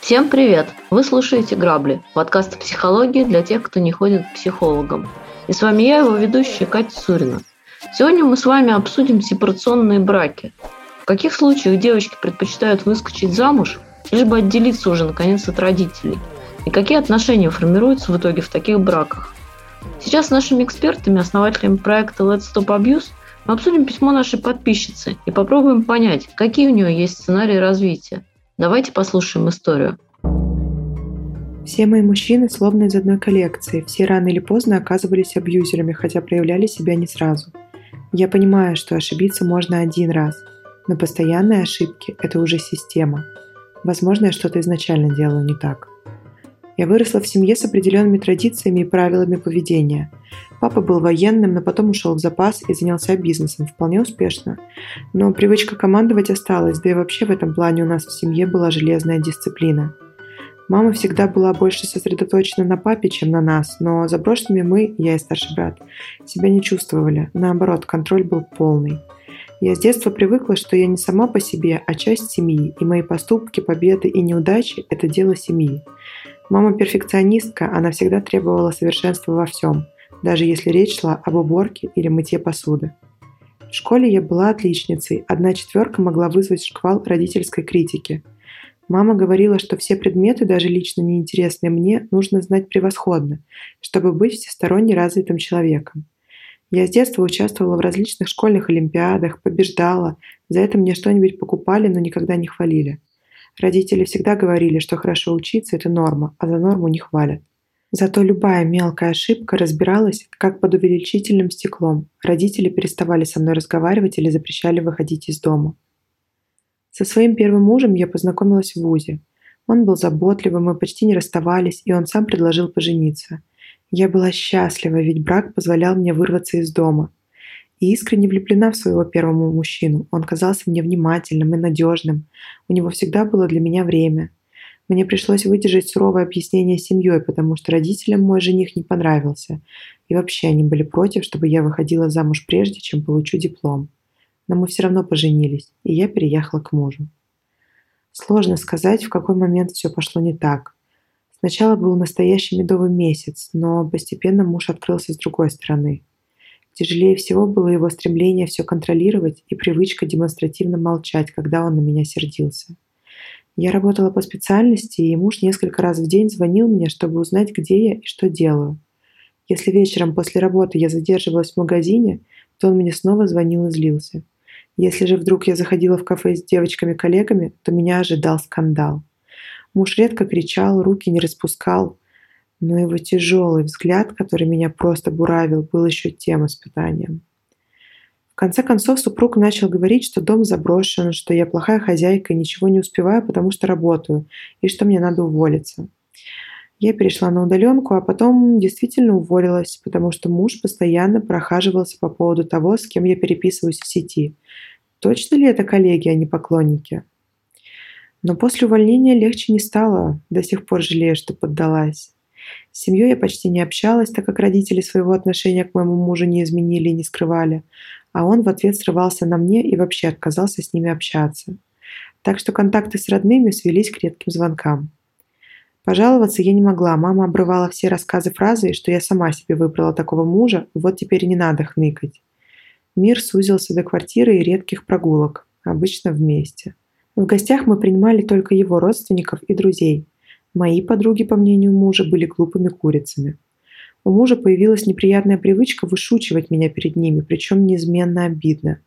Всем привет! Вы слушаете «Грабли» – подкаст психологии для тех, кто не ходит к психологам. И с вами я, его ведущая Катя Сурина. Сегодня мы с вами обсудим сепарационные браки. В каких случаях девочки предпочитают выскочить замуж, лишь бы отделиться уже наконец от родителей? И какие отношения формируются в итоге в таких браках? Сейчас с нашими экспертами, основателями проекта Let's Stop Abuse, мы обсудим письмо нашей подписчицы и попробуем понять, какие у нее есть сценарии развития – Давайте послушаем историю. Все мои мужчины словно из одной коллекции, все рано или поздно оказывались абьюзерами, хотя проявляли себя не сразу. Я понимаю, что ошибиться можно один раз, но постоянные ошибки – это уже система. Возможно, я что-то изначально делаю не так. Я выросла в семье с определенными традициями и правилами поведения. Папа был военным, но потом ушел в запас и занялся бизнесом, вполне успешно. Но привычка командовать осталась, да и вообще в этом плане у нас в семье была железная дисциплина. Мама всегда была больше сосредоточена на папе, чем на нас, но заброшенными мы, я и старший брат, себя не чувствовали. Наоборот, контроль был полный. Я с детства привыкла, что я не сама по себе, а часть семьи, и мои поступки, победы и неудачи – это дело семьи. Мама перфекционистка, она всегда требовала совершенства во всем, даже если речь шла об уборке или мытье посуды. В школе я была отличницей, одна четверка могла вызвать шквал родительской критики. Мама говорила, что все предметы, даже лично неинтересные мне, нужно знать превосходно, чтобы быть всесторонне развитым человеком. Я с детства участвовала в различных школьных олимпиадах, побеждала, за это мне что-нибудь покупали, но никогда не хвалили. Родители всегда говорили, что хорошо учиться – это норма, а за норму не хвалят. Зато любая мелкая ошибка разбиралась, как под увеличительным стеклом. Родители переставали со мной разговаривать или запрещали выходить из дома. Со своим первым мужем я познакомилась в ВУЗе. Он был заботливым, мы почти не расставались, и он сам предложил пожениться. Я была счастлива, ведь брак позволял мне вырваться из дома и искренне влюблена в своего первого мужчину. Он казался мне внимательным и надежным. У него всегда было для меня время. Мне пришлось выдержать суровое объяснение семьей, потому что родителям мой жених не понравился. И вообще они были против, чтобы я выходила замуж прежде, чем получу диплом. Но мы все равно поженились, и я переехала к мужу. Сложно сказать, в какой момент все пошло не так. Сначала был настоящий медовый месяц, но постепенно муж открылся с другой стороны – Тяжелее всего было его стремление все контролировать и привычка демонстративно молчать, когда он на меня сердился. Я работала по специальности, и муж несколько раз в день звонил мне, чтобы узнать, где я и что делаю. Если вечером после работы я задерживалась в магазине, то он мне снова звонил и злился. Если же вдруг я заходила в кафе с девочками-коллегами, то меня ожидал скандал. Муж редко кричал, руки не распускал, но его тяжелый взгляд, который меня просто буравил, был еще тем испытанием. В конце концов супруг начал говорить, что дом заброшен, что я плохая хозяйка и ничего не успеваю, потому что работаю, и что мне надо уволиться. Я перешла на удаленку, а потом действительно уволилась, потому что муж постоянно прохаживался по поводу того, с кем я переписываюсь в сети. Точно ли это коллеги, а не поклонники? Но после увольнения легче не стало, до сих пор жалею, что поддалась. С семьей я почти не общалась, так как родители своего отношения к моему мужу не изменили и не скрывали, а он в ответ срывался на мне и вообще отказался с ними общаться. Так что контакты с родными свелись к редким звонкам. Пожаловаться я не могла, мама обрывала все рассказы фразой, что я сама себе выбрала такого мужа, вот теперь не надо хныкать. Мир сузился до квартиры и редких прогулок, обычно вместе. В гостях мы принимали только его родственников и друзей – Мои подруги, по мнению мужа, были глупыми курицами. У мужа появилась неприятная привычка вышучивать меня перед ними, причем неизменно обидно.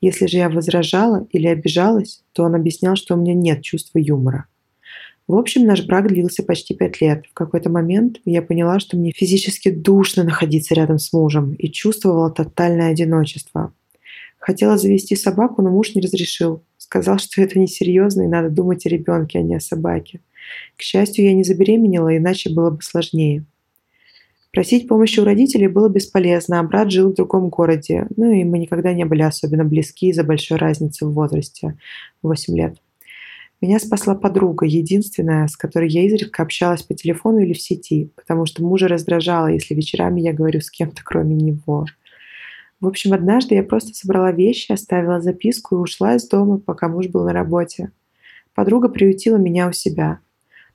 Если же я возражала или обижалась, то он объяснял, что у меня нет чувства юмора. В общем, наш брак длился почти пять лет. В какой-то момент я поняла, что мне физически душно находиться рядом с мужем и чувствовала тотальное одиночество. Хотела завести собаку, но муж не разрешил. Сказал, что это несерьезно и надо думать о ребенке, а не о собаке. К счастью, я не забеременела, иначе было бы сложнее. Просить помощи у родителей было бесполезно, а брат жил в другом городе, ну и мы никогда не были особенно близки из-за большой разницы в возрасте – 8 лет. Меня спасла подруга, единственная, с которой я изредка общалась по телефону или в сети, потому что мужа раздражало, если вечерами я говорю с кем-то, кроме него. В общем, однажды я просто собрала вещи, оставила записку и ушла из дома, пока муж был на работе. Подруга приютила меня у себя.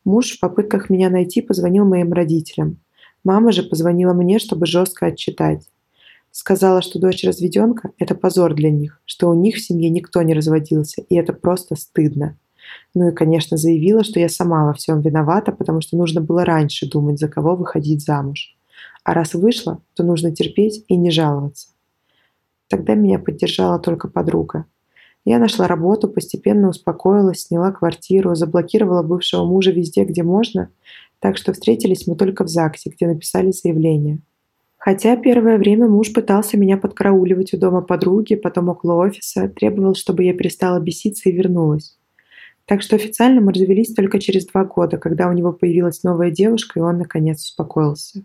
Муж в попытках меня найти позвонил моим родителям. Мама же позвонила мне, чтобы жестко отчитать. Сказала, что дочь разведенка – это позор для них, что у них в семье никто не разводился, и это просто стыдно. Ну и, конечно, заявила, что я сама во всем виновата, потому что нужно было раньше думать, за кого выходить замуж. А раз вышла, то нужно терпеть и не жаловаться. Тогда меня поддержала только подруга. Я нашла работу, постепенно успокоилась, сняла квартиру, заблокировала бывшего мужа везде, где можно, так что встретились мы только в ЗАГСе, где написали заявление. Хотя первое время муж пытался меня подкарауливать у дома подруги, потом около офиса, требовал, чтобы я перестала беситься и вернулась. Так что официально мы развелись только через два года, когда у него появилась новая девушка, и он, наконец, успокоился.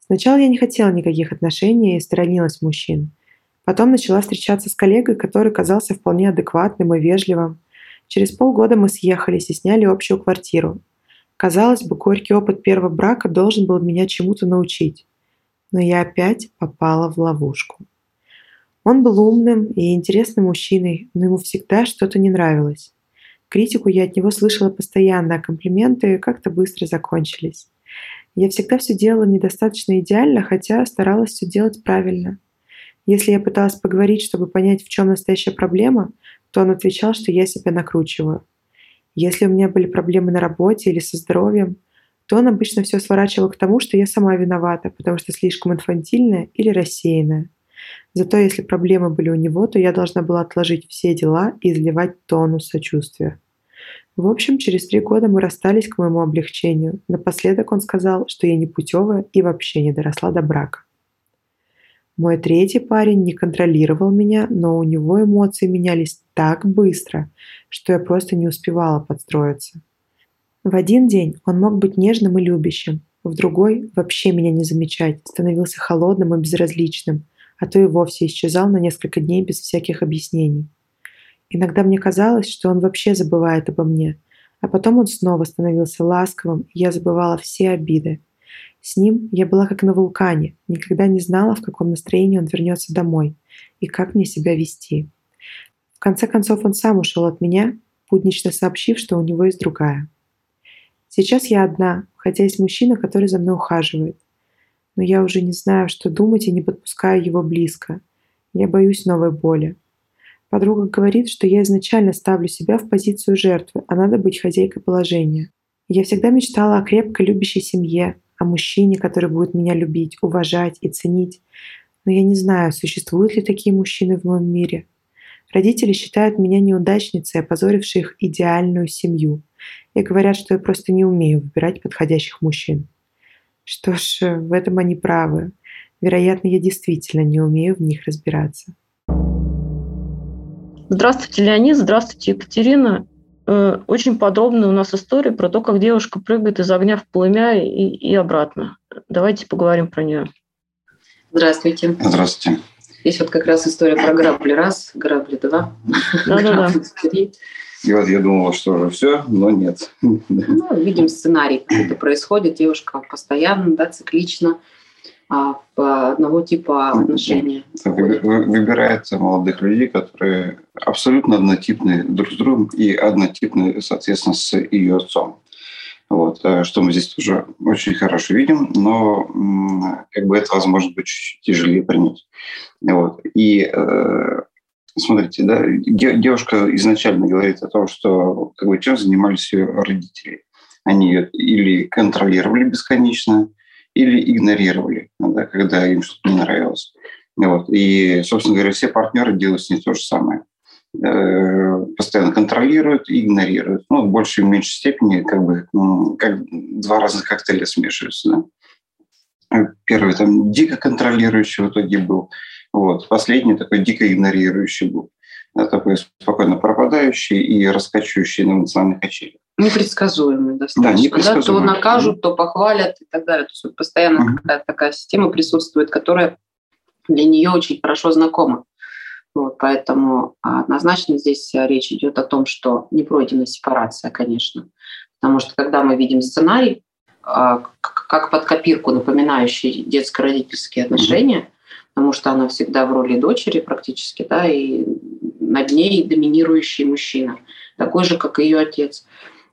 Сначала я не хотела никаких отношений и сторонилась мужчин. Потом начала встречаться с коллегой, который казался вполне адекватным и вежливым. Через полгода мы съехались и сняли общую квартиру. Казалось бы, горький опыт первого брака должен был меня чему-то научить. Но я опять попала в ловушку. Он был умным и интересным мужчиной, но ему всегда что-то не нравилось. Критику я от него слышала постоянно, а комплименты как-то быстро закончились. Я всегда все делала недостаточно идеально, хотя старалась все делать правильно. Если я пыталась поговорить, чтобы понять, в чем настоящая проблема, то он отвечал, что я себя накручиваю. Если у меня были проблемы на работе или со здоровьем, то он обычно все сворачивал к тому, что я сама виновата, потому что слишком инфантильная или рассеянная. Зато если проблемы были у него, то я должна была отложить все дела и изливать тонну сочувствия. В общем, через три года мы расстались к моему облегчению. Напоследок он сказал, что я не путевая и вообще не доросла до брака. Мой третий парень не контролировал меня, но у него эмоции менялись так быстро, что я просто не успевала подстроиться. В один день он мог быть нежным и любящим, в другой вообще меня не замечать, становился холодным и безразличным – а то и вовсе исчезал на несколько дней без всяких объяснений. Иногда мне казалось, что он вообще забывает обо мне, а потом он снова становился ласковым, и я забывала все обиды. С ним я была как на вулкане, никогда не знала, в каком настроении он вернется домой и как мне себя вести. В конце концов он сам ушел от меня, буднично сообщив, что у него есть другая. Сейчас я одна, хотя есть мужчина, который за мной ухаживает но я уже не знаю, что думать и не подпускаю его близко. Я боюсь новой боли. Подруга говорит, что я изначально ставлю себя в позицию жертвы, а надо быть хозяйкой положения. Я всегда мечтала о крепкой любящей семье, о мужчине, который будет меня любить, уважать и ценить. Но я не знаю, существуют ли такие мужчины в моем мире. Родители считают меня неудачницей, опозорившей их идеальную семью, и говорят, что я просто не умею выбирать подходящих мужчин. Что ж, в этом они правы. Вероятно, я действительно не умею в них разбираться. Здравствуйте, Леонид. Здравствуйте, Екатерина. Э, очень подробная у нас история про то, как девушка прыгает из огня в пламя и, и обратно. Давайте поговорим про нее. Здравствуйте. Здравствуйте. Здесь вот как раз история про грабли раз, грабли два, Да-да-да. И вот я думала, что уже все, но нет. Ну, видим сценарий, как это происходит. Девушка постоянно, да, циклично а, одного типа отношения. Выбирает молодых людей, которые абсолютно однотипны друг с другом и однотипны, соответственно, с ее отцом. Вот, э, что мы здесь тоже очень хорошо видим, но как бы это, возможно, быть чуть тяжелее принять. Вот. И э, смотрите, да, девушка изначально говорит о том, что как бы, чем занимались ее родители. Они ее или контролировали бесконечно, или игнорировали, да, когда им что-то не нравилось. Вот. И, собственно говоря, все партнеры делают с ней то же самое. Э, постоянно контролируют и игнорируют. Ну, в большей и меньшей степени как бы как два разных коктейля смешиваются. Да? Первый там дико контролирующий в итоге был, вот. Последний такой дико игнорирующий был. Да, такой спокойно пропадающий и раскачивающий на эмоциональных качелях. Непредсказуемый достаточно. Да, непредсказуемый. Да, то накажут, то похвалят и так далее. То есть вот постоянно uh-huh. какая-то такая система присутствует, которая для нее очень хорошо знакома. Вот, поэтому однозначно здесь речь идет о том, что не пройдена сепарация, конечно. Потому что когда мы видим сценарий, а, как под копирку напоминающий детско-родительские отношения, потому что она всегда в роли дочери практически, да, и над ней доминирующий мужчина, такой же, как ее отец.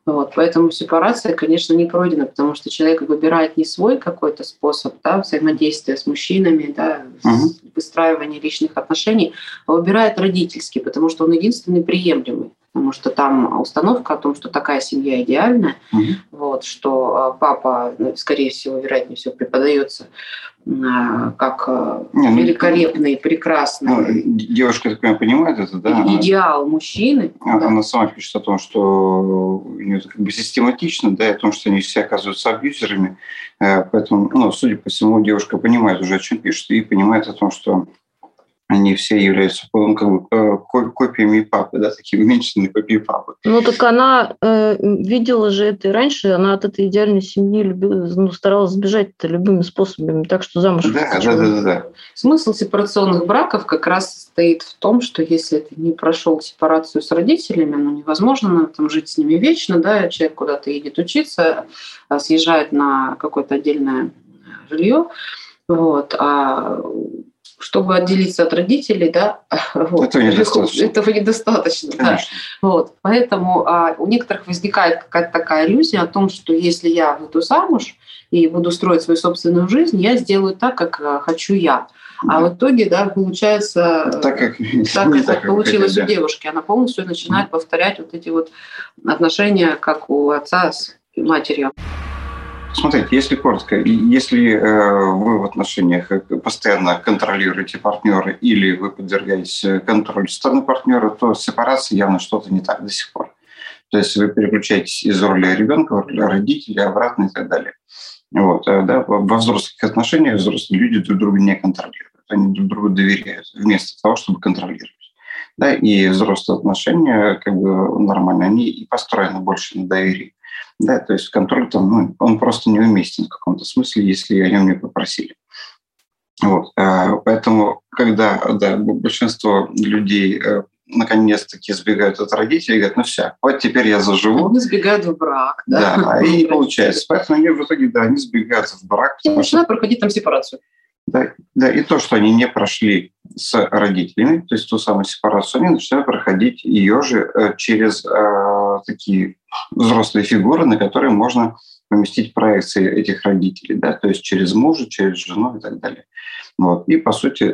Вот, поэтому сепарация, конечно, не пройдена, потому что человек выбирает не свой какой-то способ да, взаимодействия с мужчинами, да, угу. выстраивания личных отношений, а выбирает родительский, потому что он единственный приемлемый потому что там установка о том, что такая семья идеальная, угу. вот, что а, папа, ну, скорее всего, вероятнее всего, преподается а, как а, Не, ну, великолепный, прекрасный. Ну, девушка, так понимаю, понимает это, да? Идеал мужчины. Она, да. она сама пишет о том, что у нее как бы систематично, да, и о том, что они все оказываются абьюзерами. Э, поэтому, ну, судя по всему, девушка понимает уже, о чем пишет, и понимает о том, что они все являются ну, как бы, э, копиями папы, да, такие уменьшенные копии папы. Ну так она э, видела же это и раньше, она от этой идеальной семьи любила, ну, старалась сбежать любыми способами, так что замуж. Да, да, да, да, да. Смысл сепарационных браков как раз состоит в том, что если ты не прошел сепарацию с родителями, ну невозможно там жить с ними вечно, да, человек куда-то едет учиться, а съезжает на какое-то отдельное жилье, вот, а чтобы отделиться от родителей, да, вот, этого недостаточно. Этого недостаточно да. Вот, поэтому а, у некоторых возникает какая-то такая иллюзия о том, что если я выйду замуж и буду строить свою собственную жизнь, я сделаю так, как а, хочу я. А да. в итоге, да, получается так, как, так, как, так, как получилось хотят, у девушки. Она полностью начинает повторять вот эти вот отношения, как у отца с матерью. Смотрите, если коротко, если э, вы в отношениях э, постоянно контролируете партнера или вы подвергаетесь э, контролю стороны партнера, то с сепарацией явно что-то не так до сих пор. То есть вы переключаетесь из роли ребенка в роли родителя, обратно и так далее. Вот, да, во взрослых отношениях взрослые люди друг друга не контролируют, они друг другу доверяют вместо того, чтобы контролировать. Да, и взрослые отношения как бы нормально, они и построены больше на доверии. Да, то есть контроль там, ну, он просто неуместен в каком-то смысле, если о нем не попросили. Вот. А, поэтому, когда да, большинство людей э, наконец-таки сбегают от родителей, говорят, ну все, вот теперь я заживу. Они сбегают в брак. Да, да и не получается. Поэтому они в итоге, да, они сбегают в брак. И начинают что... проходить там сепарацию. Да, да, и то, что они не прошли с родителями, то есть ту самую сепарацию, они начинают проходить ее же э, через э, такие взрослые фигуры, на которые можно поместить проекции этих родителей, да, то есть через мужа, через жену и так далее. Вот. И, по сути,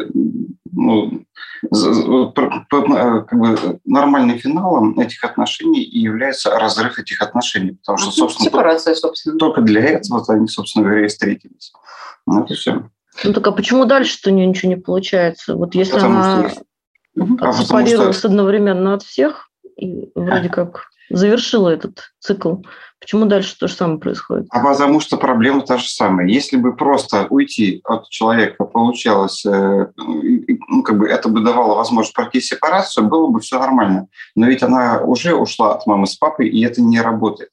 ну, как бы нормальным финалом этих отношений и является разрыв этих отношений, потому что, собственно, Сепарация, собственно. только для этого они, собственно говоря, и встретились. Вот и все. Ну так а почему дальше-то у нее ничего не получается? Вот если потому она сепарировалась что... одновременно от всех и вроде как завершила этот цикл, почему дальше то же самое происходит? А потому что проблема та же самая. Если бы просто уйти от человека получалось, э, ну, как бы это бы давало возможность пройти сепарацию, было бы все нормально. Но ведь она уже ушла от мамы с папой, и это не работает.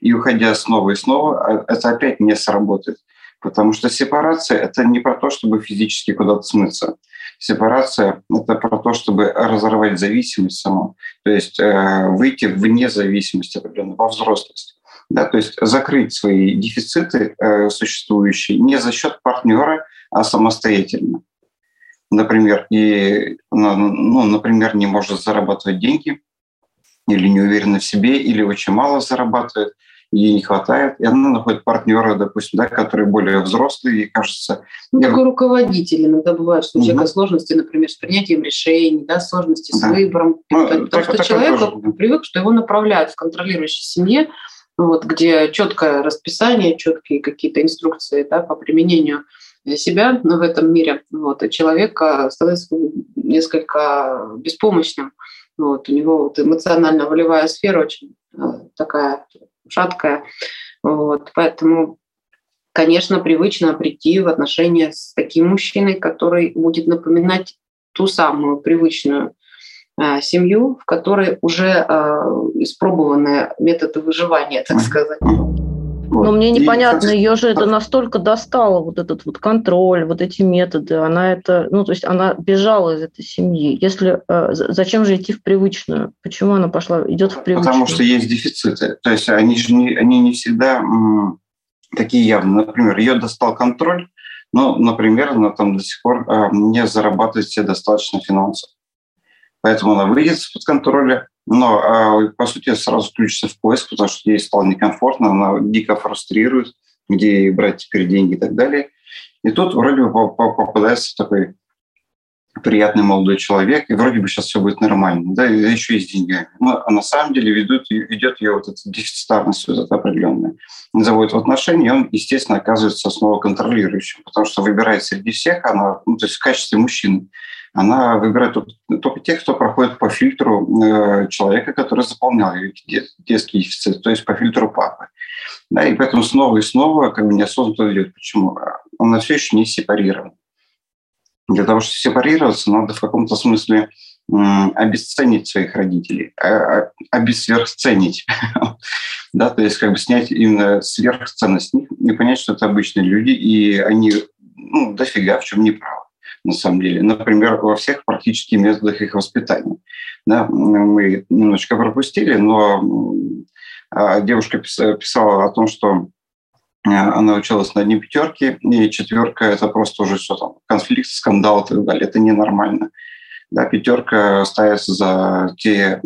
И уходя снова и снова, а, это опять не сработает. Потому что сепарация – это не про то, чтобы физически куда-то смыться. Сепарация – это про то, чтобы разорвать зависимость саму, то есть э, выйти вне зависимости определенно, во взрослость. Да, то есть закрыть свои дефициты э, существующие не за счет партнера, а самостоятельно. Например, и, ну, ну, например, не может зарабатывать деньги, или не уверена в себе, или очень мало зарабатывает – ей не хватает, и она находит партнера, допустим, да, который более взрослый, и кажется... Ну, такой руководитель. Иногда бывает, что у человека угу. сложности, например, с принятием решений, да, сложности с да. выбором. Ну, потому так, что так, человек тоже. привык, что его направляют в контролирующей семье, вот, где четкое расписание, четкие какие-то инструкции да, по применению себя в этом мире. Вот, и человек становится несколько беспомощным. Вот, у него вот эмоционально-волевая сфера очень э, такая шаткая. Вот, поэтому, конечно, привычно прийти в отношения с таким мужчиной, который будет напоминать ту самую привычную э, семью, в которой уже э, испробованы методы выживания, так сказать. Вот. Но мне непонятно, и, ее же это настолько достало, вот этот вот контроль, вот эти методы. Она это, ну, то есть она бежала из этой семьи. Если э, зачем же идти в привычную? Почему она пошла, идет в привычную? Потому что есть дефициты. То есть они же не, они не всегда м, такие явные. Например, ее достал контроль, но, например, она там до сих пор э, не зарабатывает себе достаточно финансов. Поэтому она выйдет из-под контроля, но, а, по сути, сразу включится в поиск, потому что ей стало некомфортно, она дико фрустрирует, где брать теперь деньги и так далее. И тут вроде бы попадается такой приятный молодой человек, и вроде бы сейчас все будет нормально, да, и еще и с деньгами. Но а на самом деле ведут, ведет ее вот эта дефицитарность вот эта определенная. Заводит в отношения, и он, естественно, оказывается снова контролирующим, потому что выбирает среди всех, она, ну, то есть в качестве мужчины, она выбирает только тех, кто проходит по фильтру э, человека, который заполнял детский дефицит, то есть по фильтру папы. Да, и поэтому снова и снова как бы неосознанно идет. Почему? Он все еще не сепарирован. Для того, чтобы сепарироваться, надо в каком-то смысле обесценить своих родителей, а, а, обесверхценить, да, то есть как бы снять именно сверхценность них и понять, что это обычные люди, и они ну, дофига в чем не правы на самом деле. Например, во всех практически методах их воспитания. Да, мы немножечко пропустили, но а, девушка писала о том, что э, она училась на одни пятерки, и четверка – это просто уже все там, конфликт, скандал и так далее. Это ненормально. Да, пятерка ставится за те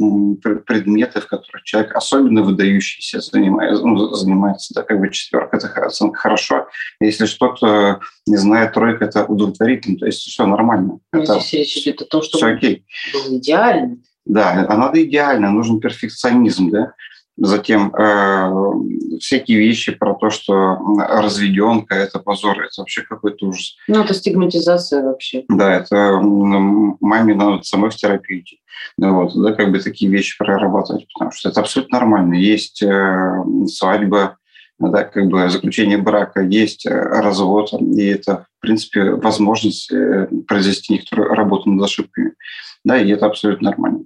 предметы, в которых человек особенно выдающийся занимается, ну, занимается да, как бы четверка – это оценка хорошо. Если что-то не знает, тройка – это удовлетворительно, то есть все нормально. Но это здесь речь идет о том, что все окей. был идеально. Да, а надо идеально, нужен перфекционизм, да. Затем э, всякие вещи про то, что разведенка – это позор, это вообще какой-то ужас. Ну, это стигматизация вообще. Да, это маме надо самой в терапию идти. Ну, вот, да, как бы такие вещи прорабатывать, потому что это абсолютно нормально. Есть э, свадьба, да, как бы заключение брака, есть э, развод, и это, в принципе, возможность э, произвести некоторую работу над ошибками. Да, и это абсолютно нормально.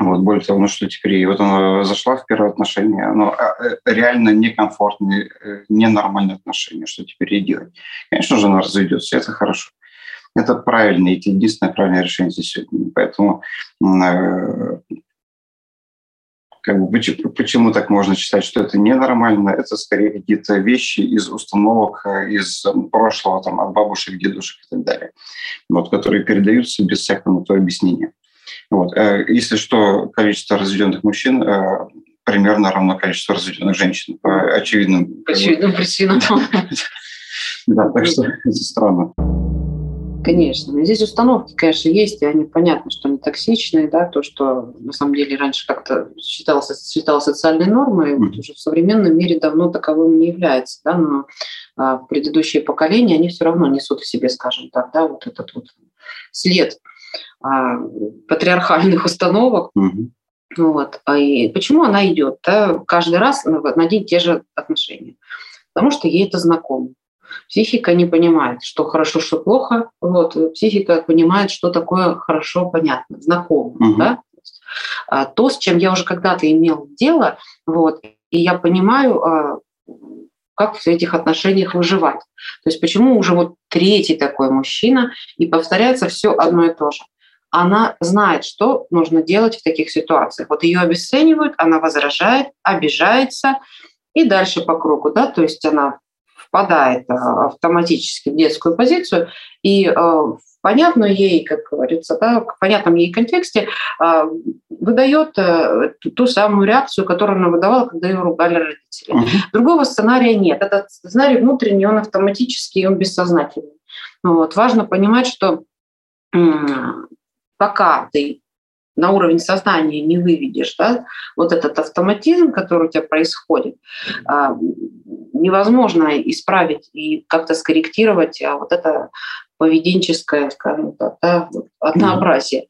Вот, более того, ну что теперь, и вот она зашла в первое отношение, но а, э, реально некомфортные, э, ненормальные отношения, что теперь ей делать? Конечно же, она разведется, это хорошо. Это правильно, это единственное правильное решение здесь сегодня. Поэтому э, как бы, почему, почему так можно считать, что это ненормально? Это скорее какие-то вещи из установок, из прошлого, там, от бабушек, дедушек и так далее, вот, которые передаются без всякого на то объяснения. Вот. Э, если что, количество разведенных мужчин э, примерно равно количеству разведенных женщин по очевидным, очевидным причинам. Да, так что это странно. Конечно. Но здесь установки, конечно, есть, и они понятно, что они токсичные, да, то, что на самом деле раньше как-то считалось, считалось социальной нормой, mm-hmm. уже в современном мире давно таковым не является, да, но а, предыдущие поколения, они все равно несут в себе, скажем так, да, вот этот вот след патриархальных установок. Угу. Вот. А и почему она идет да, каждый раз на одни и те же отношения? Потому что ей это знакомо. Психика не понимает, что хорошо, что плохо. Вот. Психика понимает, что такое хорошо, понятно, знакомо. Угу. Да? А, то, с чем я уже когда-то имел дело, вот, и я понимаю, как в этих отношениях выживать. То есть почему уже вот третий такой мужчина, и повторяется все одно и то же она знает, что нужно делать в таких ситуациях. Вот ее обесценивают, она возражает, обижается и дальше по кругу, да, то есть она впадает а, автоматически в детскую позицию и а, в понятную ей, как говорится, да, в понятном ей контексте а, выдает э, ту самую реакцию, которую она выдавала, когда ее ругали родители. Другого сценария нет. Этот сценарий внутренний, он автоматический, он бессознательный. Вот. Важно понимать, что пока ты на уровень сознания не выведешь да, вот этот автоматизм, который у тебя происходит, а, невозможно исправить и как-то скорректировать а вот это поведенческое, скажем так, да, однообразие.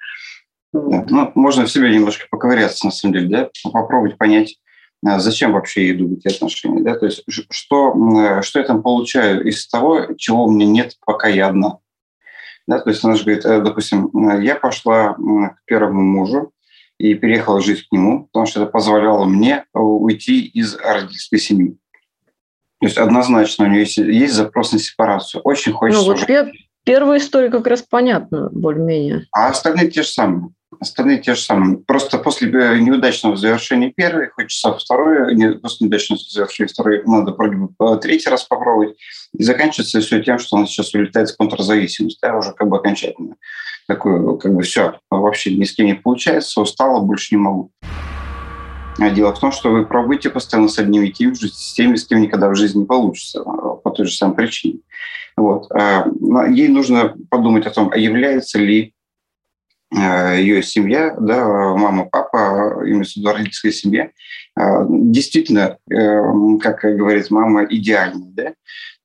Да, ну, можно в себе немножко поковыряться, на самом деле, да, попробовать понять, а, зачем вообще я иду в эти отношения, да, то есть что, что я там получаю из того, чего у меня нет, пока я одна. Да, то есть она же говорит, э, допустим, э, я пошла к первому мужу и переехала жить к нему, потому что это позволяло мне уйти из родительской семьи. То есть однозначно у нее есть, есть запрос на сепарацию. Очень хочется... Ну, вот уже... первая история как раз понятна более-менее. А остальные те же самые. Остальные те же самые. Просто после э, неудачного завершения первой хочется второй, после неудачного завершения второй надо вроде бы э, третий раз попробовать. И заканчивается все тем, что она сейчас улетает в контрзависимость, да, уже как бы окончательно. Такое, как бы все, вообще ни с кем не получается, устала, больше не могу. А дело в том, что вы пробуете постоянно с одними и теми же, с теми, с кем никогда в жизни не получится, по той же самой причине. Вот. Ей нужно подумать о том, а является ли ее семья, да, мама, папа, имеется в виду родительская семья, действительно, э, как говорит мама, идеальная, да?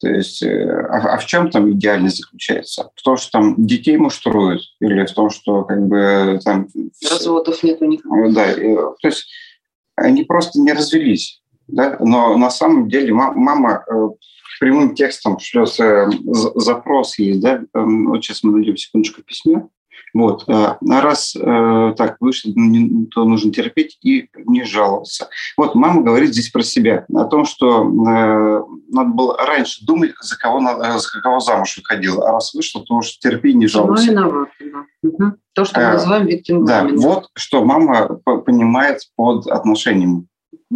То есть, э, а, а в чем там идеальность заключается? В том, что там детей муштруют, или в том, что как бы там... Разводов нет у них. Да, то есть они просто не развелись. Да? Но на самом деле мама э, прямым текстом шлет э, запрос есть, да, эм, вот сейчас мы найдем секундочку в письме, вот. А раз э, так вышло, то нужно терпеть и не жаловаться. Вот мама говорит здесь про себя, о том, что э, надо было раньше думать, за кого, за кого замуж выходила, а раз вышло, то уж терпи, не жаловаться. Виновата, да. Угу. То, что мы называем виктим Да, вот что мама понимает под отношениями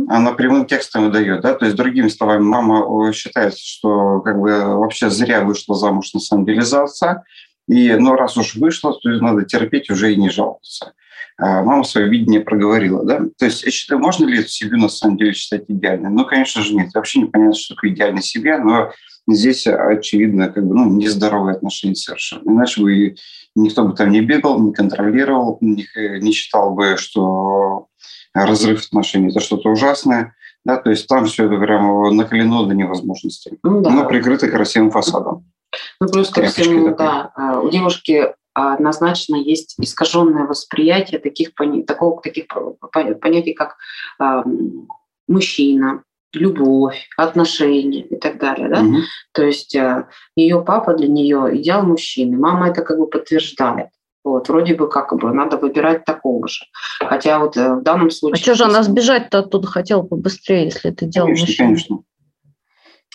она прямым текстом выдает, да, то есть другими словами, мама считает, что как бы вообще зря вышла замуж на самом деле за отца, и, ну, раз уж вышло, то надо терпеть уже и не жаловаться. А мама свое видение проговорила, да? То есть я считаю, можно ли эту семью на самом деле считать идеальной? Ну, конечно же, нет. Вообще непонятно, что такое идеальная семья, но здесь, очевидно, как бы, ну, нездоровые отношения совершенно. Иначе бы никто бы там не бегал, не контролировал, не, не считал бы, что разрыв отношений – это что-то ужасное. Да, то есть там все это прямо накалено до невозможности, ну, да. но прикрыто красивым фасадом. Ну, плюс ко всему, да, а, у девушки однозначно есть искаженное восприятие таких, такого, таких понятий, как э, мужчина, любовь, отношения и так далее. Да? Угу. То есть э, ее папа для нее идеал мужчины, мама это как бы подтверждает. Вот, вроде бы как бы надо выбирать такого же. Хотя вот э, в данном случае... А что же она сбежать-то оттуда хотела побыстрее, если это делал конечно, мужчина? Конечно,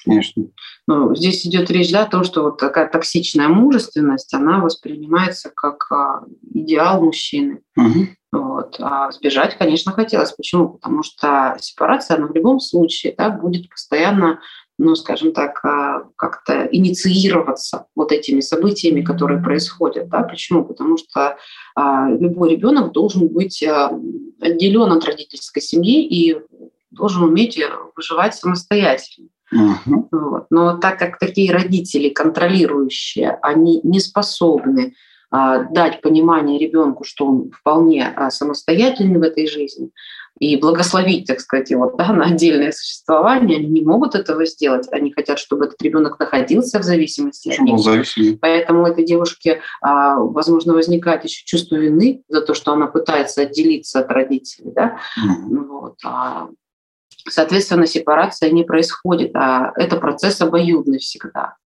конечно. Ну, здесь идет речь да, о том, что вот такая токсичная мужественность, она воспринимается как а, идеал мужчины. Угу. Вот. А сбежать, конечно, хотелось. Почему? Потому что сепарация, она в любом случае да, будет постоянно, ну, скажем так, а, как-то инициироваться вот этими событиями, которые происходят. Да? Почему? Потому что а, любой ребенок должен быть а, отделен от родительской семьи и должен уметь выживать самостоятельно. Uh-huh. Вот. Но так как такие родители контролирующие, они не способны а, дать понимание ребенку, что он вполне а, самостоятельный в этой жизни, и благословить, так сказать, его да, на отдельное существование, они не могут этого сделать. Они хотят, чтобы этот ребенок находился в зависимости от них. Поэтому у этой девушки, а, возможно, возникает еще чувство вины за то, что она пытается отделиться от родителей. Да? Mm-hmm. Вот. А Соответственно, сепарация не происходит, а это процесс обоюдный всегда.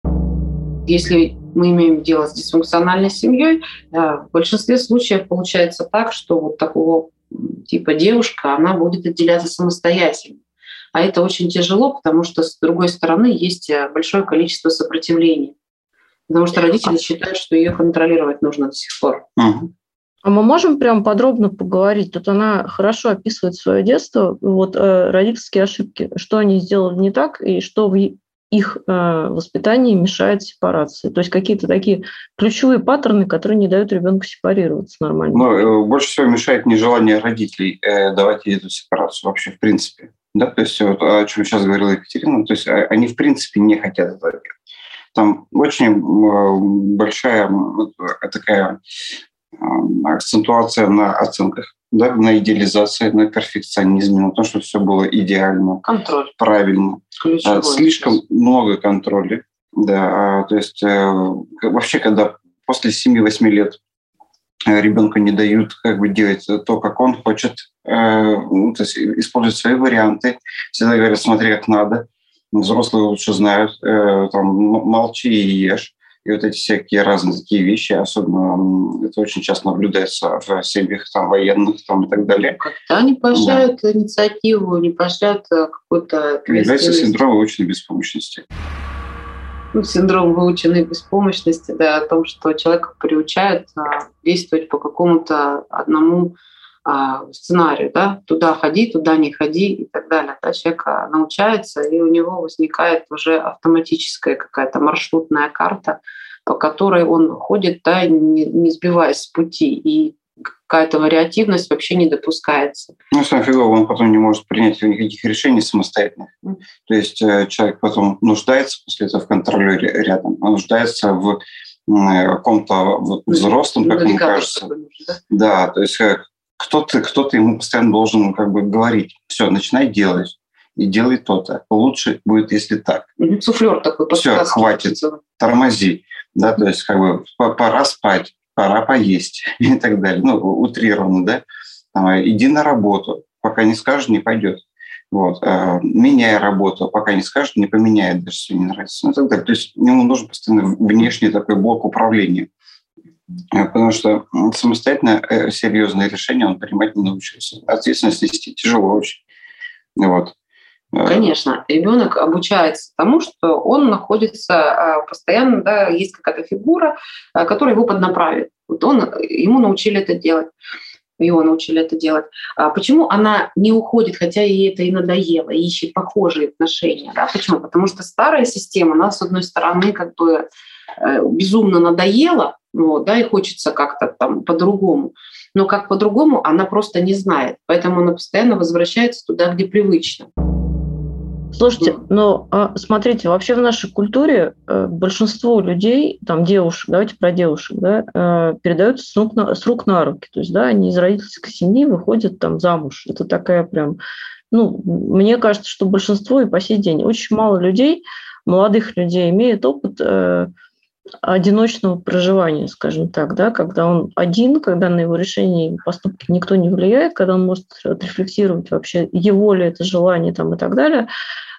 Если мы имеем дело с дисфункциональной семьей, э, в большинстве случаев получается так, что вот такого типа девушка, она будет отделяться самостоятельно. А это очень тяжело, потому что с другой стороны есть э, большое количество сопротивления. Потому что родители считают, что ее контролировать нужно до сих пор. Угу. А мы можем прям подробно поговорить? Тут она хорошо описывает свое детство, вот э, родительские ошибки, что они сделали не так и что в их э, воспитании мешает сепарации. То есть какие-то такие ключевые паттерны, которые не дают ребенку сепарироваться нормально. Но э, больше всего мешает нежелание родителей э, давать ей эту сепарацию вообще в принципе. Да, то есть вот, о чем сейчас говорила Екатерина, то есть а, они в принципе не хотят этого. Там очень э, большая такая акцентуация на оценках, да, на идеализации, на перфекционизме, на том, что все было идеально, Контроль. правильно. Ключевой Слишком сейчас. много контроля. Да, то есть э, вообще, когда после 7-8 лет э, ребенку не дают как бы делать то, как он хочет, э, ну, то есть использовать свои варианты, всегда говорят, смотри, как надо, взрослые лучше знают, там, молчи и ешь. И вот эти всякие разные такие вещи, особенно это очень часто наблюдается в семьях там, военных там, и так далее. Когда они поощряют да. инициативу, не поощряют э, какую-то... Появляется синдром выученной беспомощности. Ну, синдром выученной беспомощности, да, о том, что человека приучают а, действовать по какому-то одному сценарию, да, туда ходи, туда не ходи и так далее. Да, человек а, научается, и у него возникает уже автоматическая какая-то маршрутная карта, по которой он ходит, да, не, не сбиваясь с пути, и какая-то вариативность вообще не допускается. Ну, сам фигово, он потом не может принять никаких решений самостоятельных. Mm. То есть э, человек потом нуждается после этого в контролере рядом, он нуждается в каком-то взрослом, как ему кажется. да? да, то есть э, кто-то кто ему постоянно должен как бы говорить, все, начинай делать и делай то-то. Лучше будет, если так. Суфлер такой. Все, хватит, тормози. Да, то есть как бы пора спать, пора поесть и так далее. Ну, утрированно, да. Там, иди на работу, пока не скажешь, не пойдет. Вот. А, меняй работу, пока не скажешь, не поменяет, даже если не нравится. Ну, и так далее. То есть ему нужен постоянно внешний такой блок управления. Э, потому что самостоятельно э, серьезные решения он принимать не научился. Ответственность нести тяжело очень. Вот. Э, Конечно, ребенок обучается тому, что он находится постоянно, да, есть какая-то фигура, которая его поднаправит. Вот он, ему научили это делать его научили это делать. А почему она не уходит, хотя ей это и надоело, ищет похожие отношения? Да? Почему? Потому что старая система, она, с одной стороны, как бы безумно надоела, вот, да, и хочется как-то там по-другому. Но как по-другому она просто не знает, поэтому она постоянно возвращается туда, где привычно. Слушайте, ну а, смотрите, вообще в нашей культуре э, большинство людей, там девушек, давайте про девушек, да, э, передаются с рук, на, с рук на руки. То есть, да, они из родительской семьи выходят там замуж. Это такая прям, ну, мне кажется, что большинство и по сей день очень мало людей, молодых людей имеет опыт э, одиночного проживания, скажем так, да, когда он один, когда на его решение и поступки никто не влияет, когда он может отрефлексировать вообще, его ли это желание там, и так далее.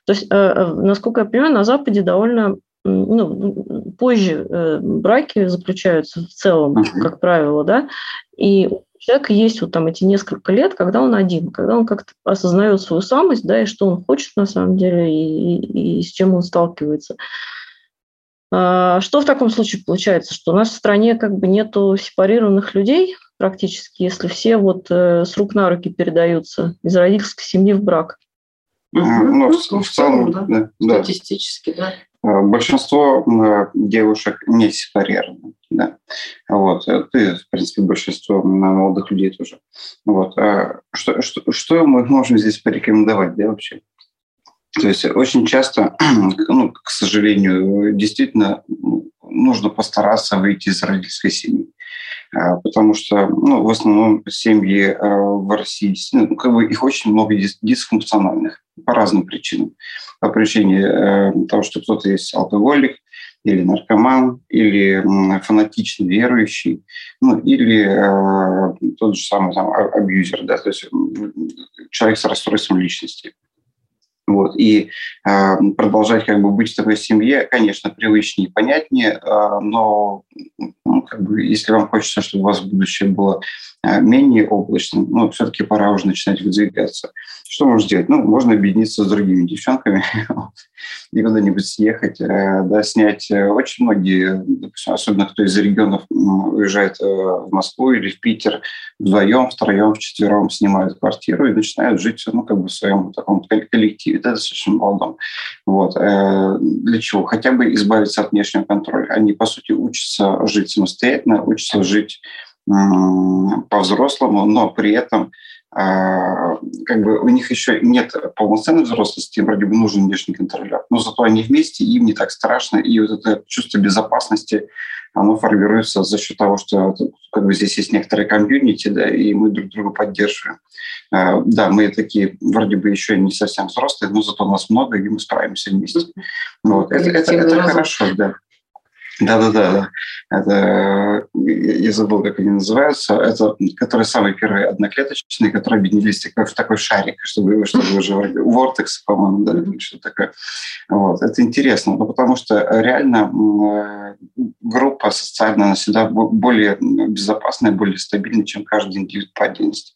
То есть, э, э, насколько я понимаю, на Западе довольно ну, позже э, браки заключаются в целом, как правило, да, и у человека есть вот там эти несколько лет, когда он один, когда он как-то осознает свою самость, да, и что он хочет на самом деле, и, и, и с чем он сталкивается. А, что в таком случае получается? Что у нас в стране как бы нету сепарированных людей практически, если все вот э, с рук на руки передаются из родительской семьи в брак. Ну, ну, в, в целом, да. Да. Статистически, да. А, большинство девушек не сепарированы. Да. Вот. И, в принципе, большинство молодых людей тоже. Вот. А что, что, что мы можем здесь порекомендовать да, вообще? То есть очень часто, ну, к сожалению, действительно нужно постараться выйти из родительской семьи. А, потому что ну, в основном семьи а, в России, ну, как бы их очень много дисфункциональных по разным причинам. По причине э, того, что кто-то есть алкоголик, или наркоман, или фанатично верующий, ну, или э, тот же самый там, а, абьюзер, да, то есть человек с расстройством личности. Вот. И э, продолжать как бы быть в такой семье, конечно, привычнее и понятнее, э, но ну, как бы, если вам хочется, чтобы у вас будущее было менее облачным, ну, все-таки пора уже начинать выдвигаться. Что можно сделать? Ну, можно объединиться с другими девчонками и куда-нибудь съехать, э, да, снять. Э, очень многие, допустим, особенно кто из регионов уезжает э, в Москву или в Питер, вдвоем, втроем, вчетвером снимают квартиру и начинают жить ну, как бы в своем таком коллективе, да, достаточно молодом. Вот. Для чего? Хотя бы избавиться от внешнего контроля. Они, по сути, учатся жить самостоятельно, учатся жить по-взрослому, но при этом а, как бы у них еще нет полноценной взрослости, вроде бы нужен внешний контролер, но зато они вместе, им не так страшно, и вот это чувство безопасности, оно формируется за счет того, что как бы здесь есть некоторые комьюнити, да, и мы друг друга поддерживаем. А, да, мы такие вроде бы еще не совсем взрослые, но зато нас много, и мы справимся вместе. Вот. Это, это, это хорошо, да. Да-да-да, это, я забыл, как они называются, это которые самые первые одноклеточные, которые объединились такой, в такой шарик, чтобы, чтобы уже Vortex, по-моему, да, или что такое. Вот. Это интересно, ну, потому что реально группа социальная, она всегда более безопасная, более стабильная, чем каждый индивид по отдельности.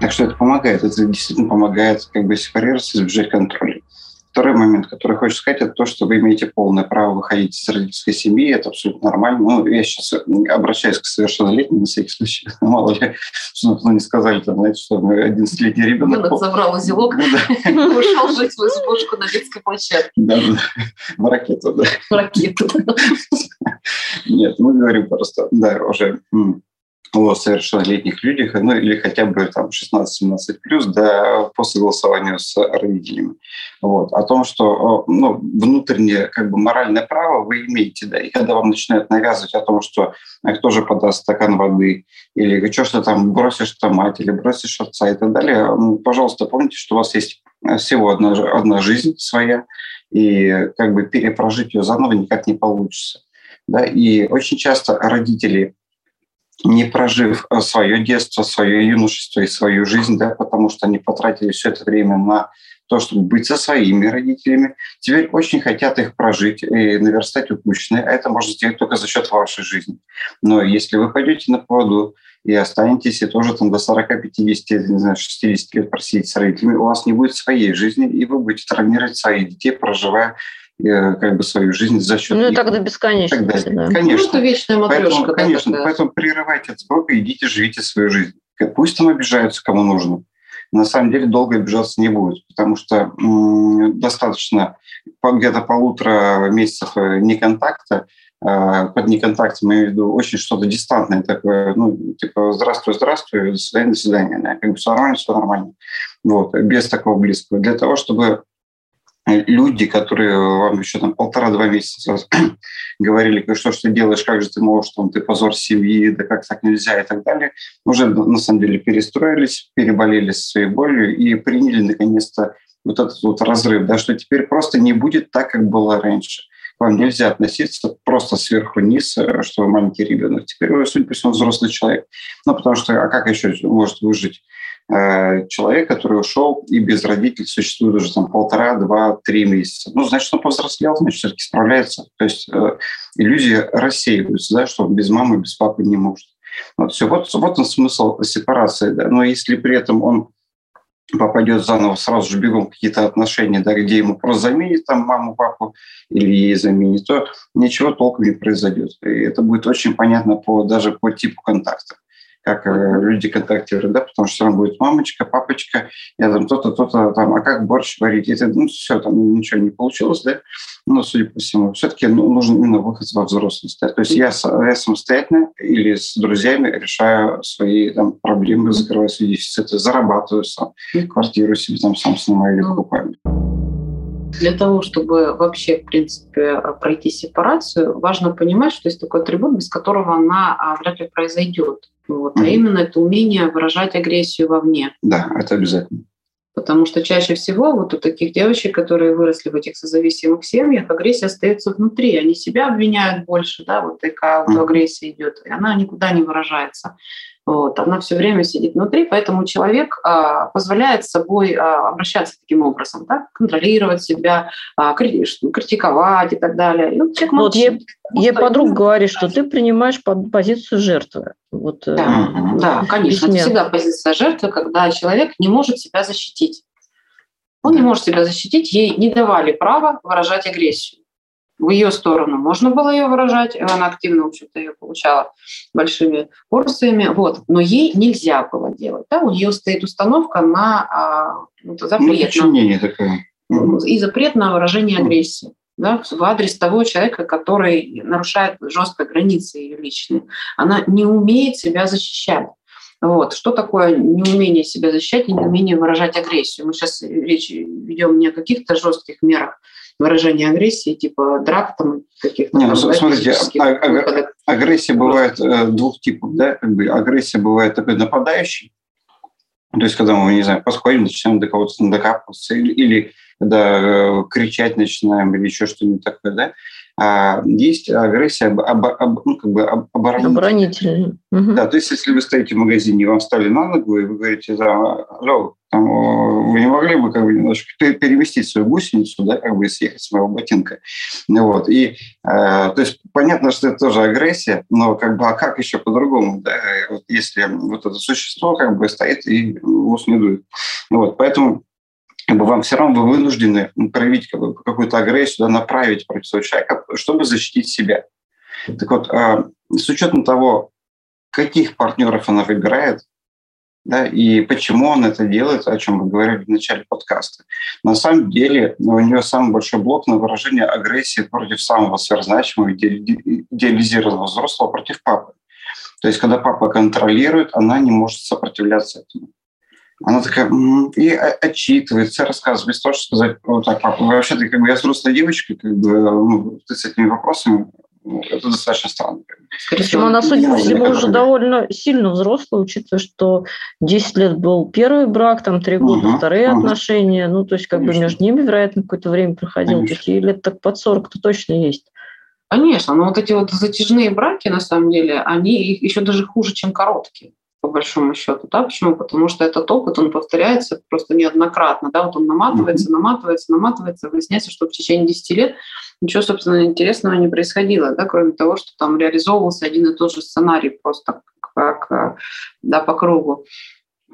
Так что это помогает, это действительно помогает как бы сепарироваться, избежать контроля. Второй момент, который хочу сказать, это то, что вы имеете полное право выходить из родительской семьи. Это абсолютно нормально. Ну, я сейчас обращаюсь к совершеннолетним на всякий случай. Мало ли, что ну, не сказали, там, знаете, что 11-летний ребенок... Ребенок забрал узелок, ну ушел жить в избушку на детской площадке. Да, да. В ракету, да. В ракету, Нет, мы говорим просто, да, уже о совершеннолетних людях, ну или хотя бы там 16-17 плюс, да, по согласованию с родителями. Вот. О том, что ну, внутреннее как бы моральное право вы имеете, да, и когда вам начинают навязывать о том, что а кто же подаст стакан воды, или что что там бросишь там мать, или бросишь отца и так далее, ну, пожалуйста, помните, что у вас есть всего одна, одна жизнь своя, и как бы перепрожить ее заново никак не получится. Да? И очень часто родители не прожив э, свое детство, свое юношество и свою жизнь, да, потому что они потратили все это время на то, чтобы быть со своими родителями, теперь очень хотят их прожить и наверстать упущенное, а это можно сделать только за счет вашей жизни. Но если вы пойдете на поводу и останетесь и тоже там до 40, 50, не знаю, 60 лет просидеть с родителями, у вас не будет своей жизни, и вы будете травмировать своих детей, проживая как бы свою жизнь за счет Ну, них. так до бесконечности, да. Конечно. Ну, это вечная матрешка. Поэтому, конечно, такая. поэтому прерывайте этот срок и идите, живите свою жизнь. Пусть там обижаются, кому нужно. На самом деле долго обижаться не будет, потому что м- достаточно где-то полутора месяцев э, неконтакта, э, под неконтактом я имею в виду очень что-то дистантное такое, ну, типа «здравствуй, здравствуй, до свидания, до свидания». Да, как бы все нормально, все нормально. Вот, без такого близкого. Для того, чтобы люди, которые вам еще там полтора-два месяца говорили, что ж ты делаешь, как же ты можешь, там, ты позор семьи, да как так нельзя и так далее, уже на самом деле перестроились, переболели своей болью и приняли наконец-то вот этот вот разрыв, да, что теперь просто не будет так, как было раньше. Вам нельзя относиться просто сверху вниз, что вы маленький ребенок. Теперь вы, судя по всему, взрослый человек. Ну, потому что, а как еще может выжить Э, человек, который ушел и без родителей существует уже там полтора, два, три месяца. Ну, значит, он повзрослел, значит, все-таки справляется. То есть э, иллюзии рассеиваются, да, что без мамы, без папы не может. Вот, все. Вот, вот он смысл сепарации. Да. Но если при этом он попадет заново сразу же бегом какие-то отношения, да, где ему просто заменит там маму, папу или ей заменит, то ничего толком не произойдет. И это будет очень понятно по, даже по типу контакта как э, люди контактируют, да, потому что там будет мамочка, папочка, я там то-то, то-то, там, а как борщ варить, это, ну, все, там ничего не получилось, да, но, судя по всему, все-таки ну, нужен именно выход во взрослость. Да? То есть я, я самостоятельно или с друзьями решаю свои там, проблемы, закрываю свои дефициты, зарабатываю сам, квартиру себе там сам снимаю или покупаю. Для того, чтобы вообще, в принципе, пройти сепарацию, важно понимать, что есть такой атрибут, без которого она а, вряд ли произойдет. Вот. Mm-hmm. А именно это умение выражать агрессию вовне. Да, это обязательно. Потому что чаще всего вот у таких девочек, которые выросли в этих созависимых семьях, агрессия остается внутри. Они себя обвиняют больше, да, вот такая вот агрессия идет, и она никуда не выражается. Вот, она все время сидит внутри, поэтому человек а, позволяет с собой а, обращаться таким образом, да, контролировать себя, а, критиковать и так далее. И вот человек вот ей, ей подруга говорит, что ты принимаешь позицию жертвы. Вот, да, э, да, конечно, это всегда позиция жертвы, когда человек не может себя защитить. Он не может себя защитить, ей не давали права выражать агрессию в ее сторону можно было ее выражать, она активно, в общем-то, ее получала большими порциями, вот, но ей нельзя было делать, да, у нее стоит установка на а, ну, запрет, ну, такое. и запрет на выражение агрессии да, в адрес того человека, который нарушает жестко границы ее личные. Она не умеет себя защищать. Вот. Что такое неумение себя защищать и неумение выражать агрессию? Мы сейчас речь ведем не о каких-то жестких мерах выражения агрессии, типа драк там каких-то. Не, ну, смотрите, а, а, агрессия бывает э, двух типов, да, как бы агрессия бывает такой нападающий, то есть когда мы, не знаю, подходим, начинаем до кого-то докапываться, или, или когда э, кричать начинаем, или еще что-нибудь такое, да, А есть агрессия об, об, об, ну, как бы оборонительная. оборонительная. Угу. Да, то есть если вы стоите в магазине, вам стали на ногу, и вы говорите, да, алло, там, вы не могли бы как бы немножко переместить свою гусеницу, да, как бы съехать с моего ботинка. Вот. И, э, то есть понятно, что это тоже агрессия, но как бы, а как еще по-другому, да, вот если вот это существо как бы стоит и ус не дует. Вот. Поэтому как бы вам все равно вы вынуждены проявить какую-то агрессию, да, направить против своего человека, чтобы защитить себя. Так вот, э, с учетом того, каких партнеров она выбирает, да, и почему он это делает, о чем мы говорили в начале подкаста. На самом деле у нее самый большой блок на выражение агрессии против самого сверхзначимого идеализированного взрослого против папы. То есть, когда папа контролирует, она не может сопротивляться этому. Она такая и отчитывается, рассказывает, что сказать, вот так, папа, вообще ты как бы я взрослая девочка, как бы, ну, ты с этими вопросами ну, это достаточно странно. Причем она, судя по всему, уже довольно сильно взрослая, учитывая, что 10 лет был первый брак, там 3 года угу, вторые угу. отношения. Ну, то есть, как Конечно. бы между ними, вероятно, какое-то время проходило. Конечно. То есть, ей лет так под 40-то точно есть. Конечно, но вот эти вот затяжные браки, на самом деле, они еще даже хуже, чем короткие по большому счету. Да? Почему? Потому что этот опыт, он повторяется просто неоднократно. Да? Вот он наматывается, наматывается, наматывается. Выясняется, что в течение 10 лет ничего, собственно, интересного не происходило, да? кроме того, что там реализовывался один и тот же сценарий просто как да, по кругу.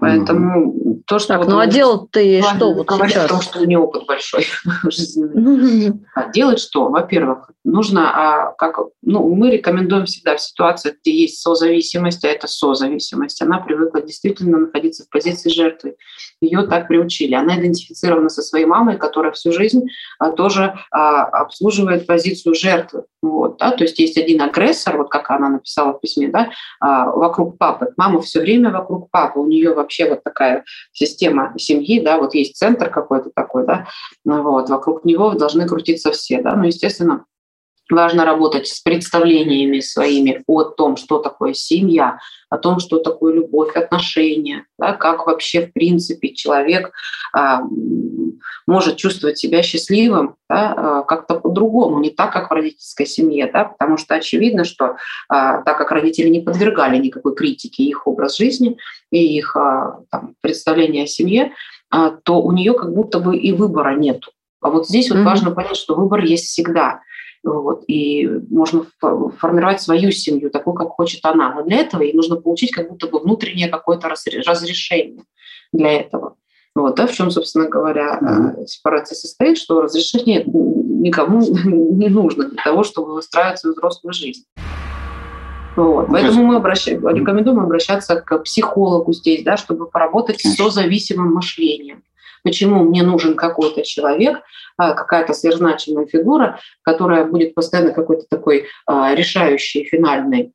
Поэтому mm-hmm. то, что... Так, вот ну а делать-то ей что вот говорит сейчас? о том, что у нее опыт большой жизненный. Mm-hmm. А делать что? Во-первых, нужно, а, как, ну, мы рекомендуем всегда в ситуациях, где есть созависимость, а это созависимость, она привыкла действительно находиться в позиции жертвы. Ее так приучили. Она идентифицирована со своей мамой, которая всю жизнь а, тоже а, обслуживает позицию жертвы. Вот, да? То есть есть один агрессор, вот как она написала в письме, да, а, вокруг папы. Мама все время вокруг папы. У нее вообще вот такая система семьи, да, вот есть центр какой-то такой, да, вот, вокруг него должны крутиться все, да, ну, естественно, Важно работать с представлениями своими о том, что такое семья, о том, что такое любовь, отношения, да, как вообще в принципе человек а, может чувствовать себя счастливым да, а, как-то по-другому, не так, как в родительской семье, да, потому что очевидно, что а, так как родители не подвергали никакой критике их образ жизни и их а, там, представление о семье, а, то у нее как будто бы и выбора нету. А вот здесь вот mm-hmm. важно понять, что выбор есть всегда. Вот, и можно формировать свою семью, такую, как хочет она. Но для этого ей нужно получить как будто бы внутреннее какое-то разрешение для этого. Вот, да, в чем, собственно говоря, mm-hmm. сепарация состоит, что разрешение никому не нужно для того, чтобы выстраивать свою взрослую жизнь. Вот. Поэтому мы обращаем, рекомендуем обращаться к психологу здесь, да, чтобы поработать с созависимым мышлением почему мне нужен какой-то человек, какая-то сверхзначимая фигура, которая будет постоянно какой-то такой а, решающей, финальной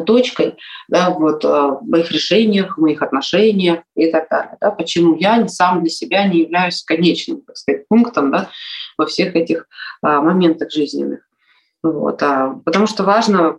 точкой да, вот, а, в моих решениях, в моих отношениях и так далее. Да, почему я сам для себя не являюсь конечным так сказать, пунктом да, во всех этих а, моментах жизненных. Вот, а, потому что важно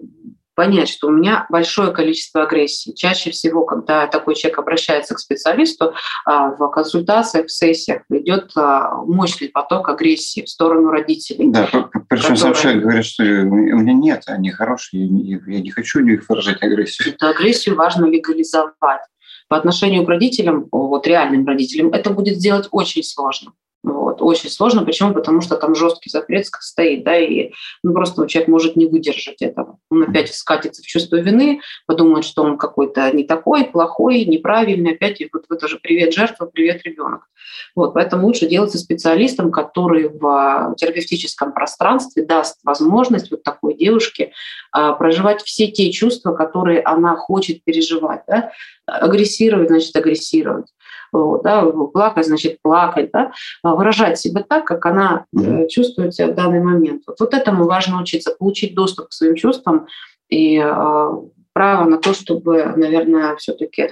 понять, что у меня большое количество агрессии. Чаще всего, когда такой человек обращается к специалисту, а, в консультациях, в сессиях идет а, мощный поток агрессии в сторону родителей. Да, причем которые... человек говорит, что у меня нет, они хорошие, я не хочу у них выражать агрессию. Эту агрессию важно легализовать. По отношению к родителям, вот реальным родителям, это будет сделать очень сложно. Вот. Очень сложно. Почему? Потому что там жесткий запрет стоит, да, и ну, просто человек может не выдержать этого. Он опять скатится в чувство вины, подумает, что он какой-то не такой, плохой, неправильный, опять и вот это же привет жертва, привет ребенок. Вот. Поэтому лучше делать со специалистом, который в терапевтическом пространстве даст возможность вот такой девушке а, проживать все те чувства, которые она хочет переживать. Да? Агрессировать, значит, агрессировать да, плакать, значит, плакать, да, а выражать себя так, как она mm-hmm. чувствует себя в данный момент. Вот, вот этому важно учиться, получить доступ к своим чувствам и э, право на то, чтобы, наверное, все-таки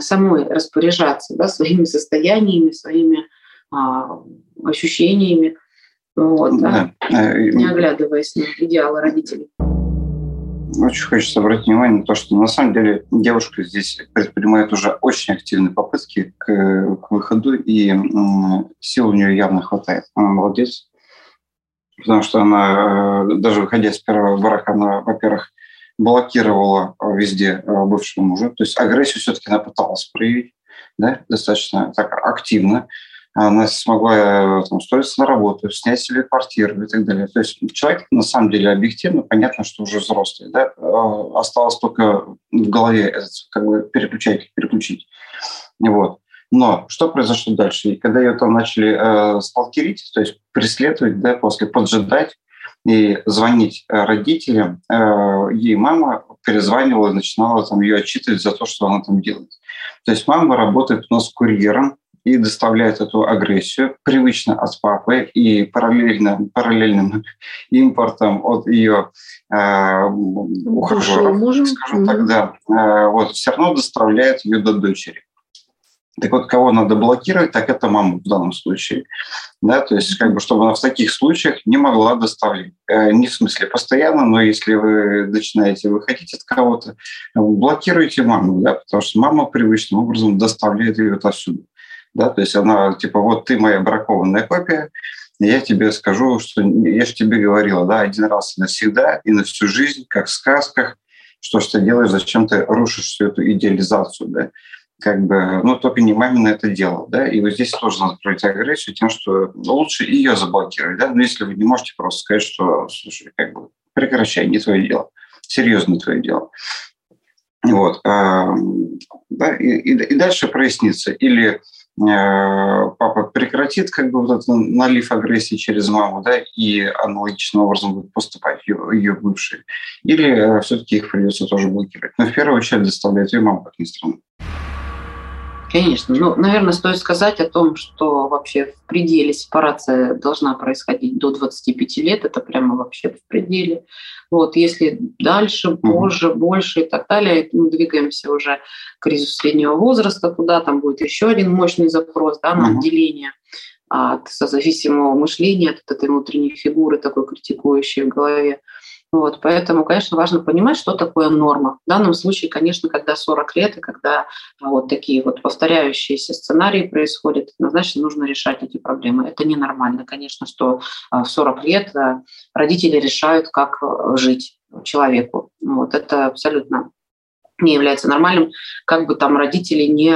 самой распоряжаться да, своими состояниями, своими э, ощущениями, вот, да, да. не оглядываясь на идеалы родителей очень хочется обратить внимание на то, что на самом деле девушка здесь предпринимает уже очень активные попытки к, к выходу, и сил у нее явно хватает. Она молодец. потому что она, э, даже выходя с первого брака, она, во-первых, блокировала везде бывшего мужа, то есть агрессию все-таки она пыталась проявить, да, достаточно так активно, она смогла там, устроиться на работу, снять себе квартиру и так далее. То есть человек на самом деле объективно, понятно, что уже взрослый. Да? Осталось только в голове этот как бы переключатель переключить. Вот. Но что произошло дальше? И когда ее там начали э, сталкерить, то есть преследовать, да, после поджидать и звонить э, родителям, э, ей мама перезванивала начинала там ее отчитывать за то, что она там делает. То есть мама работает у нас курьером и доставляет эту агрессию привычно от папы и параллельно, параллельным импортом от ее э, ухажера, скажем так, да, э, вот, все равно доставляет ее до дочери. Так вот, кого надо блокировать, так это маму в данном случае. Да, то есть, как бы, чтобы она в таких случаях не могла доставлять. Э, не в смысле постоянно, но если вы начинаете выходить от кого-то, блокируйте маму, да, потому что мама привычным образом доставляет ее отсюда. Да, то есть она типа, вот ты моя бракованная копия, я тебе скажу, что я же тебе говорила, да, один раз и навсегда, и на всю жизнь, как в сказках, что ж ты делаешь, зачем ты рушишь всю эту идеализацию, да как бы, ну, только не мамина это дело, да, и вот здесь тоже надо проявить агрессию тем, что лучше ее заблокировать, да, но если вы не можете просто сказать, что, слушай, как бы, прекращай, не твое дело, серьезно не твое дело. Вот, да, и, и, и дальше прояснится, или папа прекратит как бы вот этот налив агрессии через маму, да, и аналогичным образом будет поступать ее, ее бывшие, или э, все-таки их придется тоже блокировать. Но в первую очередь доставляет ее маму, как ни странно. Конечно. Ну, наверное, стоит сказать о том, что вообще в пределе сепарация должна происходить до 25 лет. Это прямо вообще в пределе. Вот, если дальше, позже, больше и так далее, мы двигаемся уже к кризису среднего возраста, туда там будет еще один мощный запрос да, на отделение от созависимого мышления, от этой внутренней фигуры, такой критикующей в голове. Вот, поэтому, конечно, важно понимать, что такое норма. В данном случае, конечно, когда 40 лет и когда а, вот такие вот повторяющиеся сценарии происходят, однозначно нужно решать эти проблемы. Это ненормально, конечно, что а, в 40 лет а, родители решают, как жить человеку. Вот, это абсолютно не является нормальным, как бы там родители не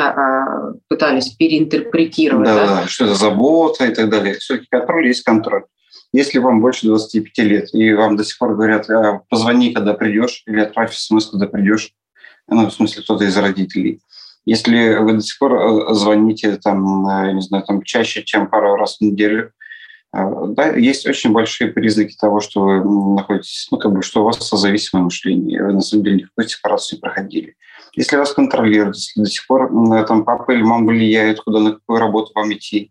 пытались переинтерпретировать. Да, да, что это забота и так далее. Все-таки контроль есть контроль. Если вам больше 25 лет, и вам до сих пор говорят, «А, позвони, когда придешь, или отправь смс, когда придешь, ну, в смысле, кто-то из родителей. Если вы до сих пор э, звоните, там, не знаю, там, чаще, чем пару раз в неделю, э, да, есть очень большие признаки того, что вы находитесь, ну, как бы, что у вас созависимое мышление, вы на самом деле никакой сепарацию не проходили. Если вас контролируют, если до сих пор там, папа или мама влияют, куда на какую работу вам идти,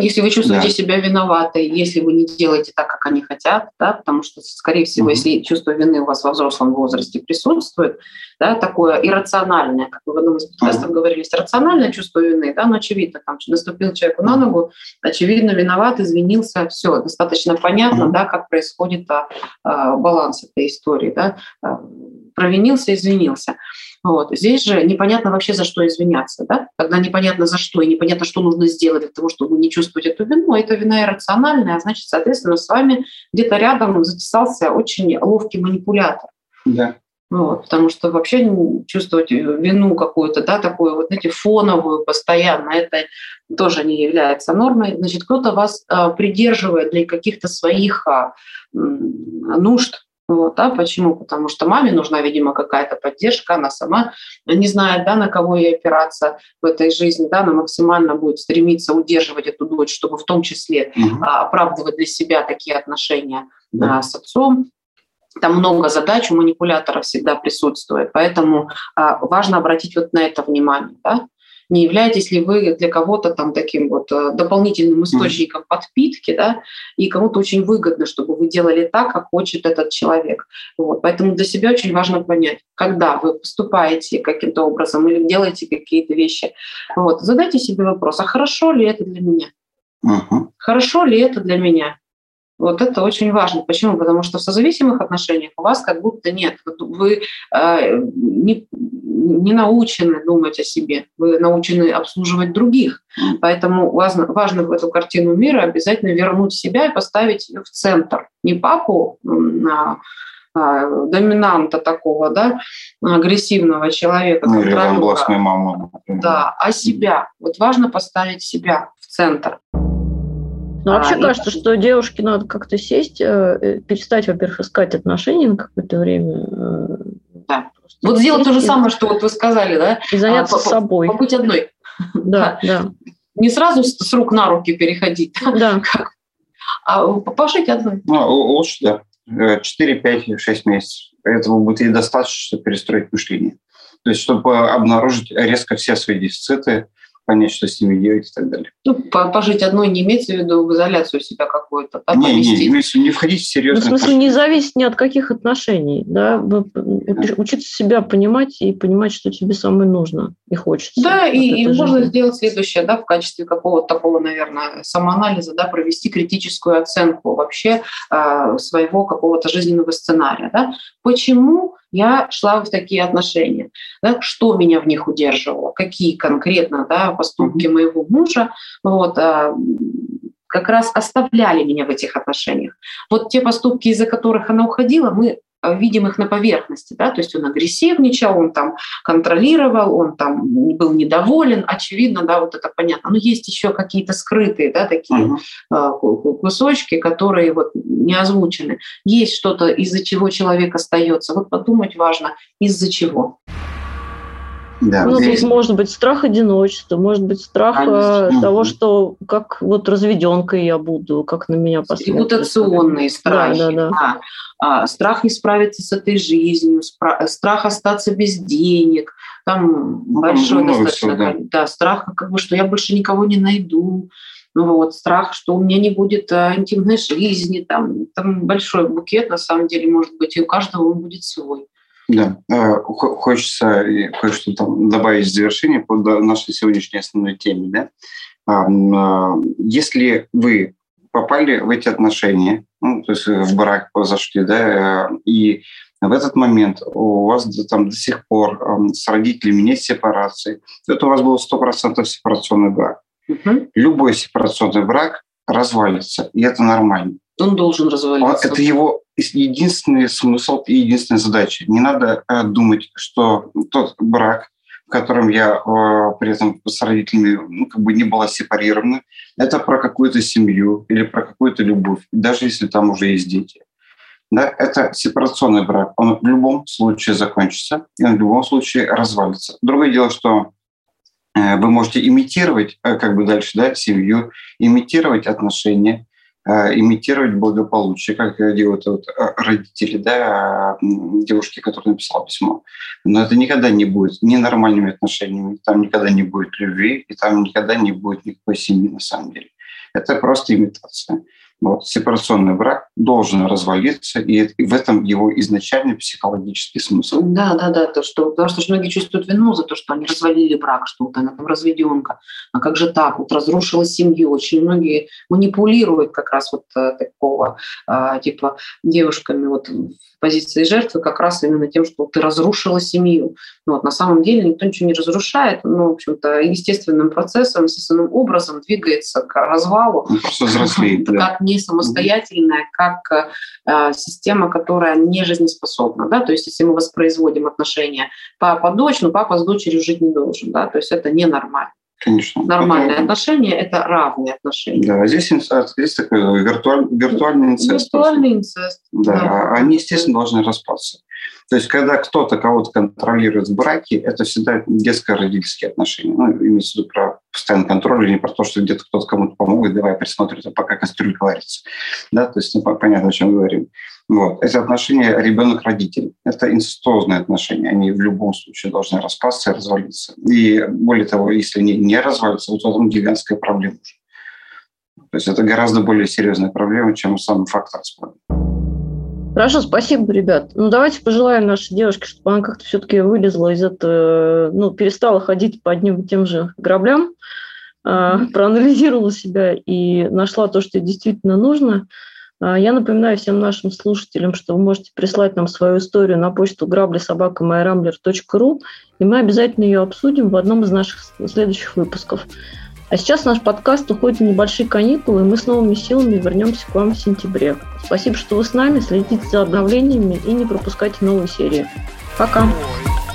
если вы чувствуете да. себя виноватой, если вы не делаете так, как они хотят, да, потому что, скорее всего, угу. если чувство вины у вас во взрослом возрасте присутствует, да, такое иррациональное, как вы в одном из подкастов говорили, рациональное чувство вины, да, но очевидно, там наступил человеку на ногу, очевидно, виноват, извинился, все, достаточно понятно, да, как происходит а, а, баланс этой истории, да, а, провинился, извинился. Вот. Здесь же непонятно вообще, за что извиняться. Да? Когда непонятно за что и непонятно, что нужно сделать для того, чтобы не чувствовать эту вину, эта вина иррациональная, а значит, соответственно, с вами где-то рядом затесался очень ловкий манипулятор. Да. Вот, потому что вообще чувствовать вину какую-то, да, такую вот, знаете, фоновую постоянно, это тоже не является нормой. Значит, кто-то вас а, придерживает для каких-то своих а, нужд, вот, да, почему? Потому что маме нужна, видимо, какая-то поддержка, она сама не знает, да, на кого ей опираться в этой жизни, да, она максимально будет стремиться удерживать эту дочь, чтобы в том числе угу. оправдывать для себя такие отношения да. с отцом. Там много задач у манипулятора всегда присутствует, поэтому а, важно обратить вот на это внимание. Да? не являетесь ли вы для кого-то там таким вот э, дополнительным источником подпитки, да, и кому-то очень выгодно, чтобы вы делали так, как хочет этот человек. Вот. Поэтому для себя очень важно понять, когда вы поступаете каким-то образом или делаете какие-то вещи, вот, задайте себе вопрос, а хорошо ли это для меня? Uh-huh. Хорошо ли это для меня? Вот это очень важно. Почему? Потому что в созависимых отношениях у вас как будто нет. Вы э, не, не научены думать о себе, вы научены обслуживать других. Поэтому важно, важно в эту картину мира обязательно вернуть себя и поставить ее в центр. Не папу на а, доминанта такого, да, агрессивного человека, ну, или маму. Да, а себя. Вот важно поставить себя в центр. Ну, вообще а, кажется, и... что девушке надо как-то сесть, э, э, перестать, во-первых, искать отношения на какое-то время. Э, да. Вот сделать то же самое, что вот вы сказали, да? И заняться а, собой. Побыть одной. Да, да. Не сразу с рук на руки переходить, да. а пожить одной. Ну, лучше, да. 4, 5, 6 месяцев. Этого будет и достаточно, чтобы перестроить мышление. То есть, чтобы обнаружить резко все свои дефициты, понять, что с ними делать и так далее. Ну, пожить одной не имеется в виду в изоляцию себя какую-то, да, не, не, имеется, не входить в серьезные ну, В смысле, не зависит ни от каких отношений, да, учиться себя понимать и понимать, что тебе самое нужно и хочется. Да, и, и можно сделать следующее, да, в качестве какого-то такого, наверное, самоанализа, да, провести критическую оценку вообще э, своего какого-то жизненного сценария, да. Почему я шла в такие отношения. Да, что меня в них удерживало, какие конкретно да, поступки моего мужа вот, а, как раз оставляли меня в этих отношениях. Вот те поступки, из-за которых она уходила, мы Э, видим их на поверхности, да, то есть он агрессивничал, он там контролировал, он там был недоволен, очевидно, да, вот это понятно. Но есть еще какие-то скрытые, да, такие uh-huh. кусочки, которые вот не озвучены. Есть что-то, из-за чего человек остается. Вот подумать важно, из-за чего. Да, ну, здесь может быть страх одиночества, может быть страх Конечно. того, что как вот разведенкой я буду, как на меня посмотрят. Репутационные страхи. Да, да, да. А, страх не справиться с этой жизнью, страх остаться без денег, там ну, большой достаточно, все, да. да, страх как бы, что я больше никого не найду, ну вот, страх, что у меня не будет а, интимной жизни, там, там большой букет, на самом деле, может быть, и у каждого он будет свой. Да, э, хочется кое-что там добавить в завершение по нашей сегодняшней основной теме. Да? А, если вы попали в эти отношения, ну, то есть в брак зашли, да, и в этот момент у вас там до сих пор с родителями нет сепарации, это у вас был 100% сепарационный брак. Угу. Любой сепарационный брак развалится, и это нормально. Он должен развалиться. Это его единственный смысл и единственная задача. Не надо э, думать, что тот брак, в котором я э, при этом с родителями ну, как бы не была сепарирована, это про какую-то семью или про какую-то любовь, даже если там уже есть дети. Да, это сепарационный брак. Он в любом случае закончится, и он в любом случае развалится. Другое дело, что э, вы можете имитировать, как бы дальше, да, семью, имитировать отношения, имитировать благополучие, как делают вот э, родители да, девушки, которая написала письмо. Но это никогда не будет ни нормальными отношениями, там никогда не будет любви, и там никогда не будет никакой семьи на самом деле. Это просто имитация. Вот, сепарационный брак должен развалиться, и в этом его изначальный психологический смысл. Да, да, да, то, что, потому что многие чувствуют вину за то, что они развалили брак, что вот она там разведенка. А как же так? Вот разрушила семью. Очень многие манипулируют как раз вот э, такого, а, типа, девушками вот в позиции жертвы как раз именно тем, что ты разрушила семью. Ну, вот, на самом деле никто ничего не разрушает, но, в общем-то, естественным процессом, естественным образом двигается к развалу. Ну, просто взрослеет, да не самостоятельная, как э, система, которая не жизнеспособна. Да? То есть если мы воспроизводим отношения папа-дочь, но папа с дочерью жить не должен. Да? То есть это ненормально. Конечно. Нормальные это... отношения – это равные отношения. Да, здесь, здесь такой виртуаль, виртуальный инцест. Виртуальный инцест. Да, да, они, естественно, должны распаться. То есть, когда кто-то кого-то контролирует в браке, это всегда детско-родительские отношения. Ну, имеется в виду про постоянный контроль, или не про то, что где-то кто-то кому-то помогает, давай присмотрим, а пока кастрюлька варится. Да, то есть, ну, понятно, о чем говорим. Вот. Эти отношения ребенок-родитель. Это инцестуозные отношения. Они в любом случае должны распасться и развалиться. И более того, если они не развалятся, вот в этом гигантская проблема уже. То есть это гораздо более серьезная проблема, чем сам факт распада. Хорошо, спасибо, ребят. Ну, давайте пожелаем нашей девушке, чтобы она как-то все-таки вылезла из этого, ну, перестала ходить по одним и тем же граблям, mm-hmm. проанализировала себя и нашла то, что ей действительно нужно. А, я напоминаю всем нашим слушателям, что вы можете прислать нам свою историю на почту граблисобакамайрамблер.ру, и мы обязательно ее обсудим в одном из наших следующих выпусков. А сейчас наш подкаст уходит на небольшие каникулы, и мы с новыми силами вернемся к вам в сентябре. Спасибо, что вы с нами, следите за обновлениями и не пропускайте новые серии. Пока! Пока.